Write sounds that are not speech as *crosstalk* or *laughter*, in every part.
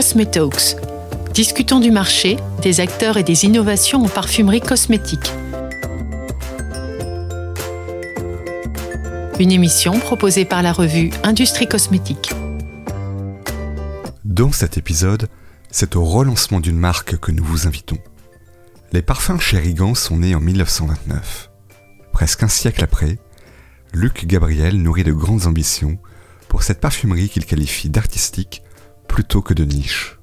Cosmetalks. Discutons du marché, des acteurs et des innovations en parfumerie cosmétique. Une émission proposée par la revue Industrie Cosmétique. Dans cet épisode, c'est au relancement d'une marque que nous vous invitons. Les parfums Chérigan sont nés en 1929. Presque un siècle après, Luc Gabriel nourrit de grandes ambitions pour cette parfumerie qu'il qualifie d'artistique plutôt que de niche.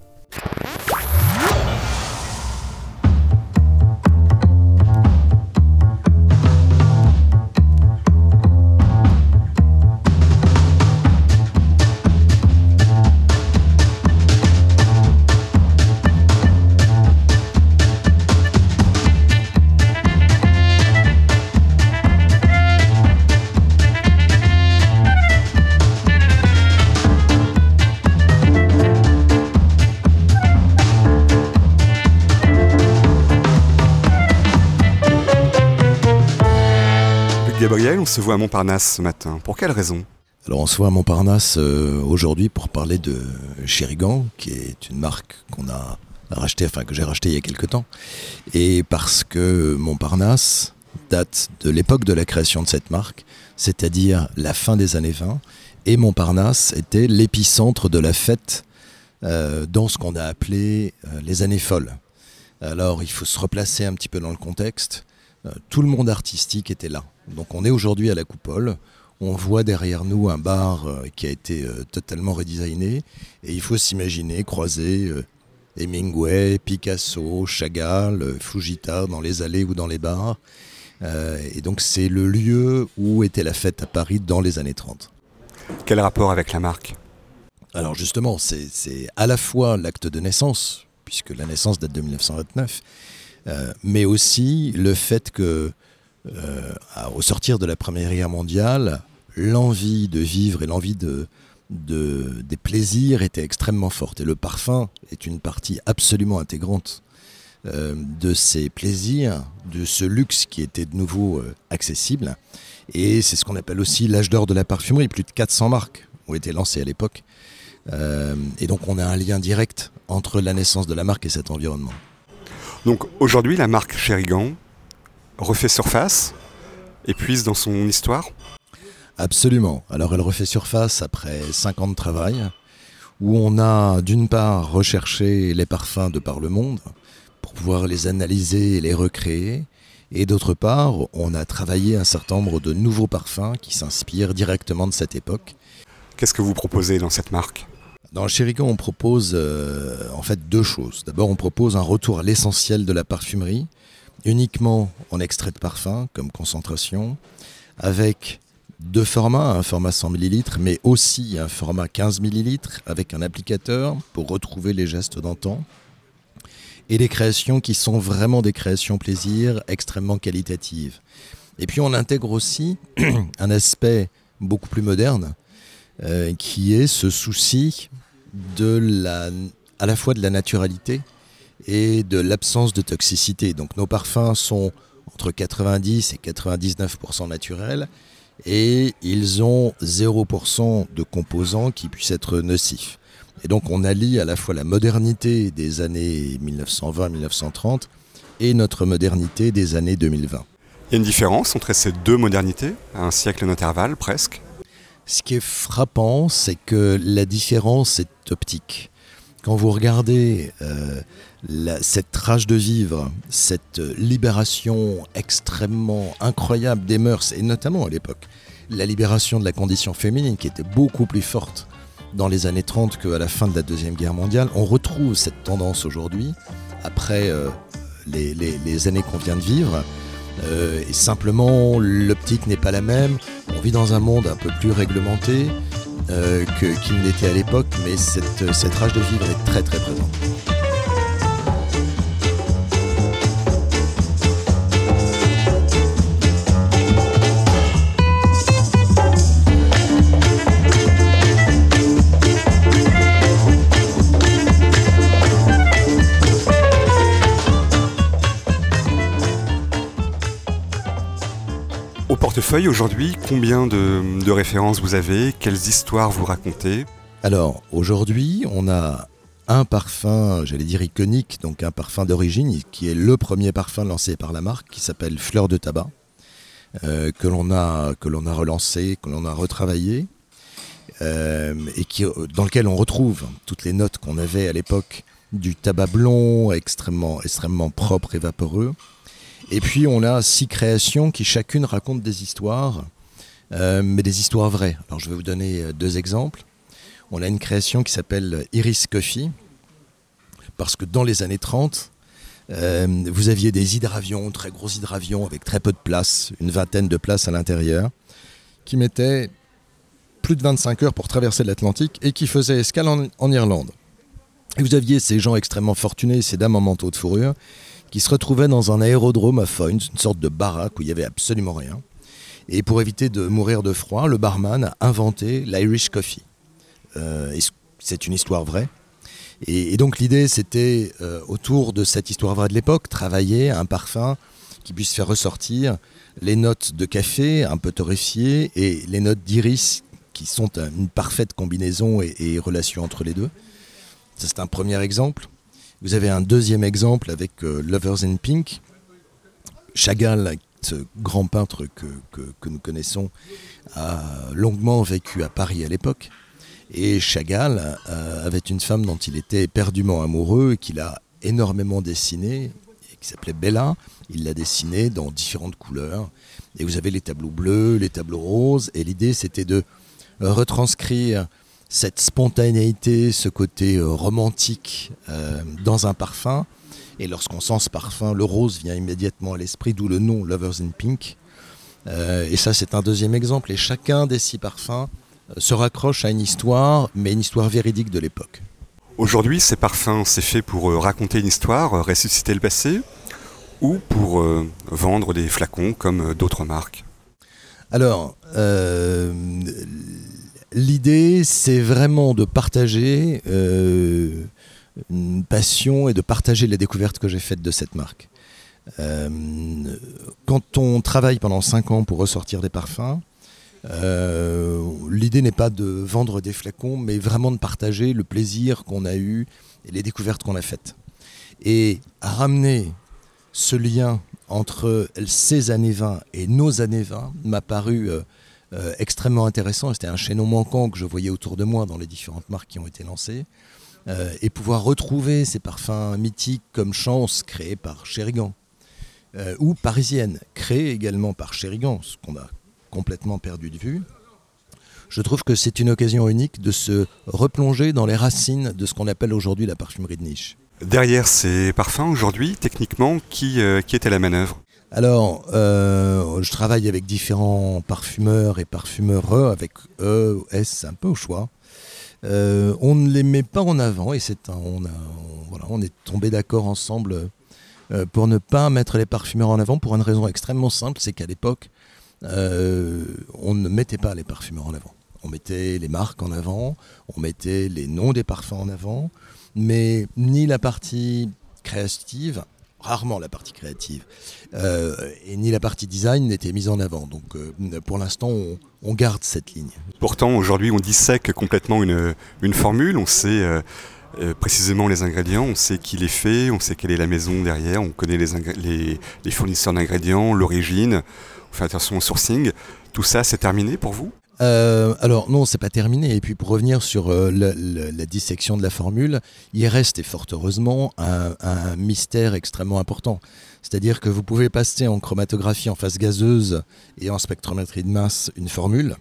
On se voit à Montparnasse ce matin. Pour quelle raison? Alors on se voit à Montparnasse euh, aujourd'hui pour parler de Chérigan, qui est une marque qu'on a enfin que j'ai racheté il y a quelques temps, et parce que Montparnasse date de l'époque de la création de cette marque, c'est-à-dire la fin des années 20, et Montparnasse était l'épicentre de la fête euh, dans ce qu'on a appelé euh, les années folles. Alors il faut se replacer un petit peu dans le contexte. tout le monde artistique était là. Donc on est aujourd'hui à la coupole. On voit derrière nous un bar euh, qui a été euh, totalement redesigné. Et il faut s'imaginer croiser euh, Hemingway, Picasso, Chagall, Fujita dans les allées ou dans les bars. et donc c'est le lieu où était la fête à Paris dans les années 30. Quel rapport avec la marque? Alors justement, c'est à la fois l'acte de naissance, puisque la naissance date de 1929, mais aussi le fait que au sortir de la Première Guerre mondiale, l'envie de vivre et l'envie de, des plaisirs était extrêmement forte. Et le parfum est une partie absolument intégrante euh, de ces plaisirs, de ce luxe qui était de nouveau euh, accessible. Et c'est ce qu'on appelle aussi l'âge d'or de la parfumerie. Plus de 400 marques ont été lancées à l'époque. et donc on a un lien direct entre la naissance de la marque et cet environnement. Donc aujourd'hui, la marque Chérigan, refait surface et puise dans son histoire Absolument. Alors elle refait surface après 5 ans de travail, où on a d'une part recherché les parfums de par le monde pour pouvoir les analyser et les recréer, et d'autre part on a travaillé un certain nombre de nouveaux parfums qui s'inspirent directement de cette époque. Qu'est-ce que vous proposez dans cette marque? Dans Chérican, on propose euh, en fait deux choses. D'abord, on propose un retour à l'essentiel de la parfumerie, uniquement en extrait de parfum comme concentration, avec deux formats, un format 100 ml, mais aussi un format 15 ml avec un applicateur pour retrouver les gestes d'antan. Et des créations qui sont vraiment des créations plaisir extrêmement qualitatives. Et puis on intègre aussi *clears throat* un aspect beaucoup plus moderne, euh, qui est ce souci de la, à la fois de la naturalité, et de l'absence de toxicité. Donc nos parfums sont entre 90 et 99% naturels et ils ont 0% de composants qui puissent être nocifs. Et donc on allie à la fois la modernité des années 1920-1930 et notre modernité des années 2020. Il y a une différence entre ces deux modernités, à un siècle d'intervalle presque? Ce qui est frappant, c'est que la différence est optique. Quand vous regardez euh, cette rage de vivre, cette libération extrêmement incroyable des mœurs, et notamment à l'époque, la libération de la condition féminine qui était beaucoup plus forte dans les années 30 qu'à la fin de la Deuxième Guerre mondiale, on retrouve cette tendance aujourd'hui, après euh, les, années qu'on vient de vivre. Euh, et simplement, l'optique n'est pas la même. On vit dans un monde un peu plus réglementé euh, qu'il n'était à l'époque, mais cette, cette rage de vivre est très très présente. Aujourd'hui, combien de, références vous avez? Quelles histoires vous racontez? Alors aujourd'hui, on a un parfum, j'allais dire iconique, donc un parfum d'origine, qui est le premier parfum lancé par la marque, qui s'appelle Fleur de tabac, euh, que l'on a, que a relancé, que l'on a retravaillé, euh, et qui, dans lequel on retrouve toutes les notes qu'on avait à l'époque du tabac blond, extrêmement, extrêmement propre et vaporeux. Et puis on a six créations qui chacune racontent des histoires, euh, mais des histoires vraies. Alors je vais vous donner deux exemples. On a une création qui s'appelle Iris Coffee, parce que dans les années 30, euh, vous aviez des hydravions, très gros hydravions avec très peu de place, une vingtaine de places à l'intérieur, qui mettaient plus de 25 heures pour traverser l'Atlantique et qui faisaient escale en, Irlande. Et vous aviez ces gens extrêmement fortunés, ces dames en manteau de fourrure, qui se retrouvaient dans un aérodrome à Foynes, une sorte de baraque où il n'y avait absolument rien. Et pour éviter de mourir de froid, le barman a inventé l'Irish Coffee. Euh, c'est une histoire vraie. Et, donc l'idée, c'était, euh, autour de cette histoire vraie de l'époque, travailler un parfum qui puisse faire ressortir les notes de café un peu torréfiées et les notes d'iris qui sont une parfaite combinaison et, relation entre les deux. c'est un premier exemple. Vous avez un deuxième exemple avec euh, Lovers in Pink. Chagall, ce grand peintre que nous connaissons, a longuement vécu à Paris à l'époque. Et Chagall euh, avait une femme dont il était éperdument amoureux et qu'il a énormément dessiné, qui s'appelait Bella. Il l'a dessinée dans différentes couleurs. Et vous avez les tableaux bleus, les tableaux roses. Et l'idée, c'était de retranscrire cette spontanéité, ce côté euh, romantique euh, dans un parfum. Et lorsqu'on sent ce parfum, le rose vient immédiatement à l'esprit, d'où le nom Lovers in Pink. et ça, c'est un deuxième exemple. Et chacun des six parfums se raccroche à une histoire, mais une histoire véridique de l'époque. Aujourd'hui, ces parfums, c'est fait pour euh, raconter une histoire, euh, ressusciter le passé, ou pour euh, vendre des flacons comme d'autres marques? Alors, l'idée, c'est vraiment de partager une passion et de partager les découvertes que j'ai faites de cette marque. quand on travaille pendant 5 ans pour ressortir des parfums, euh, l'idée n'est pas de vendre des flacons, mais vraiment de partager le plaisir qu'on a eu et les découvertes qu'on a faites. Et ramener ce lien entre ces années 20 et nos années 20 m'a paru euh, euh, extrêmement intéressant. C'était un chaînon manquant que je voyais autour de moi dans les différentes marques qui ont été lancées. et pouvoir retrouver ces parfums mythiques comme Chance, créés par Chérigan, ou Parisienne, créés également par Chérigan, ce qu'on a complètement perdu de vue. Je trouve que c'est une occasion unique de se replonger dans les racines de ce qu'on appelle aujourd'hui la parfumerie de niche. Derrière ces parfums, aujourd'hui, techniquement, qui, euh, qui est à la manœuvre? Alors, euh, je travaille avec différents parfumeurs et parfumeurs, avec E, S, un peu au choix. Euh, on ne les met pas en avant et c'est on, voilà, on est tombé d'accord ensemble pour ne pas mettre les parfumeurs en avant pour une raison extrêmement simple, c'est qu'à l'époque, euh, on ne mettait pas les parfumeurs en avant. On mettait les marques en avant, on mettait les noms des parfums en avant, mais ni la partie créative, rarement la partie créative, euh, et ni la partie design n'était mise en avant. Donc euh, pour l'instant, on, garde cette ligne. Pourtant, aujourd'hui, on dissèque complètement une, formule, on sait... précisément les ingrédients, on sait qui les fait, on sait quelle est la maison derrière, on connaît les, les fournisseurs d'ingrédients, l'origine, on fait attention au sourcing. Tout ça, c'est terminé pour vous? Euh, alors non, c'est pas terminé. Et puis pour revenir sur euh, la dissection de la formule, il reste et fort heureusement un, mystère extrêmement important. C'est-à-dire que vous pouvez passer en chromatographie en phase gazeuse et en spectrométrie de masse une formule,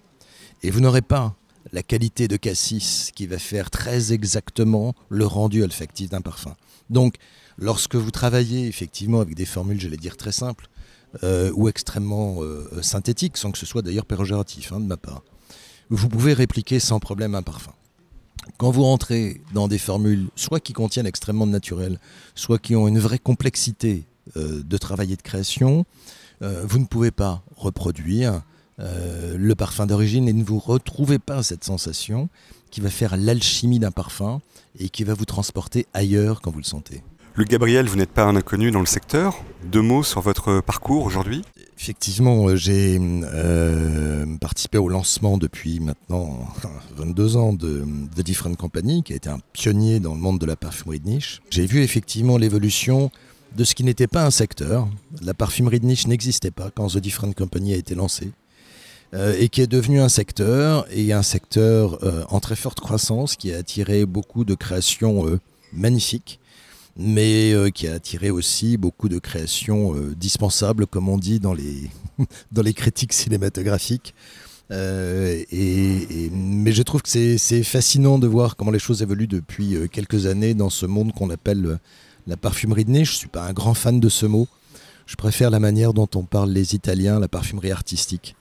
et vous n'aurez pas la qualité de cassis qui va faire très exactement le rendu olfactif d'un parfum. Donc, lorsque vous travaillez effectivement avec des formules, j'allais dire très simples, euh, ou extrêmement euh, synthétique, sans que ce soit d'ailleurs péjoratif hein, de ma part. Vous pouvez répliquer sans problème un parfum. Quand vous rentrez dans des formules, soit qui contiennent extrêmement de naturel, soit qui ont une vraie complexité euh, de travail et de création, vous ne pouvez pas reproduire le parfum d'origine et ne vous retrouvez pas cette sensation qui va faire l'alchimie d'un parfum et qui va vous transporter ailleurs quand vous le sentez. Luc Gabriel, vous n'êtes pas un inconnu dans le secteur. Deux mots sur votre parcours aujourd'hui Effectivement, euh, j'ai euh, participé au lancement depuis maintenant 22 ans de The Different Company, qui a été un pionnier dans le monde de la parfumerie de niche. J'ai vu effectivement l'évolution de ce qui n'était pas un secteur. La parfumerie de niche n'existait pas quand The Different Company a été lancé. Euh, et qui est devenu un secteur, et un secteur en très forte croissance, qui a attiré beaucoup de créations magnifiques mais euh, qui a attiré aussi beaucoup de créations euh, dispensables, comme on dit dans les, *laughs* dans les critiques cinématographiques. Euh, et, mais je trouve que c'est fascinant de voir comment les choses évoluent depuis quelques années dans ce monde qu'on appelle la parfumerie de niche. Je ne suis pas un grand fan de ce mot. Je préfère la manière dont on parle les Italiens, la parfumerie artistique,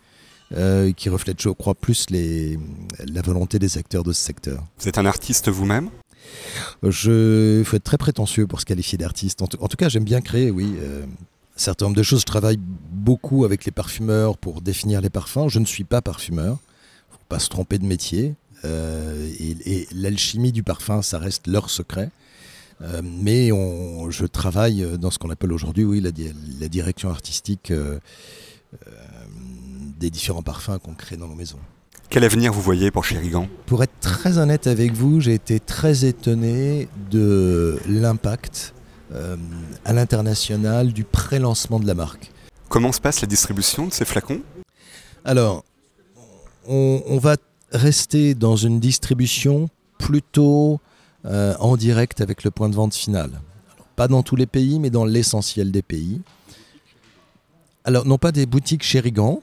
qui reflète, je crois, plus les, la volonté des acteurs de ce secteur. Vous êtes un artiste vous-même? Il faut être très prétentieux pour se qualifier d'artiste. En, tout cas, j'aime bien créer, oui. Euh, un certain nombre de choses. Je travaille beaucoup avec les parfumeurs pour définir les parfums. Je ne suis pas parfumeur. faut pas se tromper de métier. Euh, et, l'alchimie du parfum, ça reste leur secret. Euh, mais je travaille dans ce qu'on appelle aujourd'hui, la, la, direction artistique des différents parfums qu'on crée dans nos maisons. Quel avenir vous voyez pour Chérigan Pour être très honnête avec vous, j'ai été très étonné de l'impact euh, à l'international du pré-lancement de la marque. Comment se passe la distribution de ces flacons? Alors, on, va rester dans une distribution plutôt euh, en direct avec le point de vente final. pas dans tous les pays, mais dans l'essentiel des pays. Alors, non pas des boutiques Chérigan,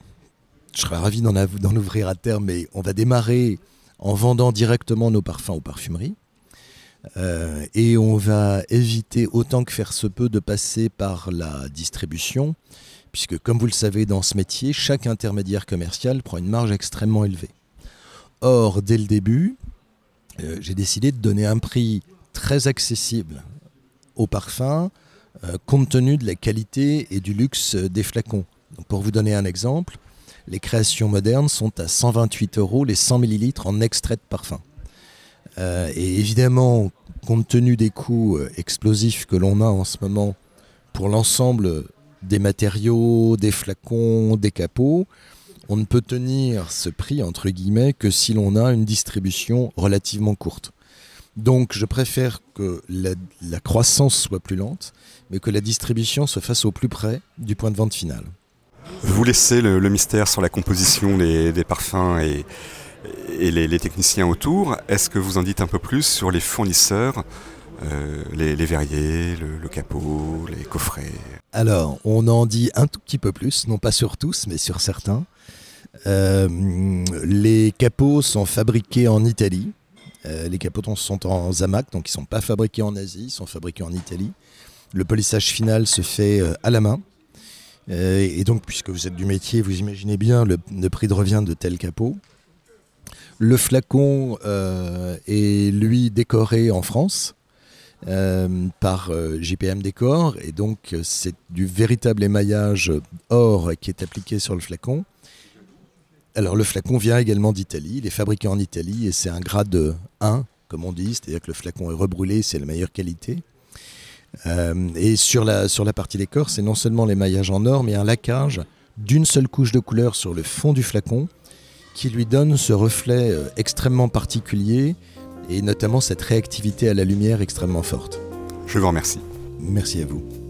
je serais ravi d'en ouvrir à terme, mais on va démarrer en vendant directement nos parfums aux parfumeries. Euh, et on va éviter autant que faire se peut de passer par la distribution, puisque comme vous le savez dans ce métier, chaque intermédiaire commercial prend une marge extrêmement élevée. Or, dès le début, euh, j'ai décidé de donner un prix très accessible aux parfums, euh, compte tenu de la qualité et du luxe des flacons. pour vous donner un exemple, les créations modernes sont à 128 euros les 100 millilitres en extrait de parfum. Euh, et évidemment, compte tenu des coûts euh, explosifs que l'on a en ce moment pour l'ensemble des matériaux, des flacons, des capots, on ne peut tenir ce prix, entre guillemets, que si l'on a une distribution relativement courte. Donc je préfère que la, croissance soit plus lente, mais que la distribution se fasse au plus près du point de vente final. Vous laissez le, mystère sur la composition des, parfums et, les, techniciens autour. Est-ce que vous en dites un peu plus sur les fournisseurs, euh, les, verriers, le, capot, les coffrets? Alors, on en dit un tout petit peu plus, non pas sur tous, mais sur certains. Euh, les capots sont fabriqués en Italie. Euh, les capots sont en Zamac, donc ils ne sont pas fabriqués en Asie, ils sont fabriqués en Italie. Le polissage final se fait à la main. Euh, et donc, puisque vous êtes du métier, vous imaginez bien le, prix de revient de tel capot. Le flacon euh, est, lui, décoré en France. Euh, par JPM Décor et donc c'est du véritable émaillage or qui est appliqué sur le flacon. Alors le flacon vient également d'Italie, il est fabriqué en Italie et c'est un grade 1 comme on dit, c'est-à-dire que le flacon est rebrûlé, c'est la meilleure qualité. Euh, et sur la, sur la partie décor, c'est non seulement l'émaillage en or, mais un laquage d'une seule couche de couleur sur le fond du flacon qui lui donne ce reflet euh, extrêmement particulier et notamment cette réactivité à la lumière extrêmement forte. Je vous remercie. Merci à vous.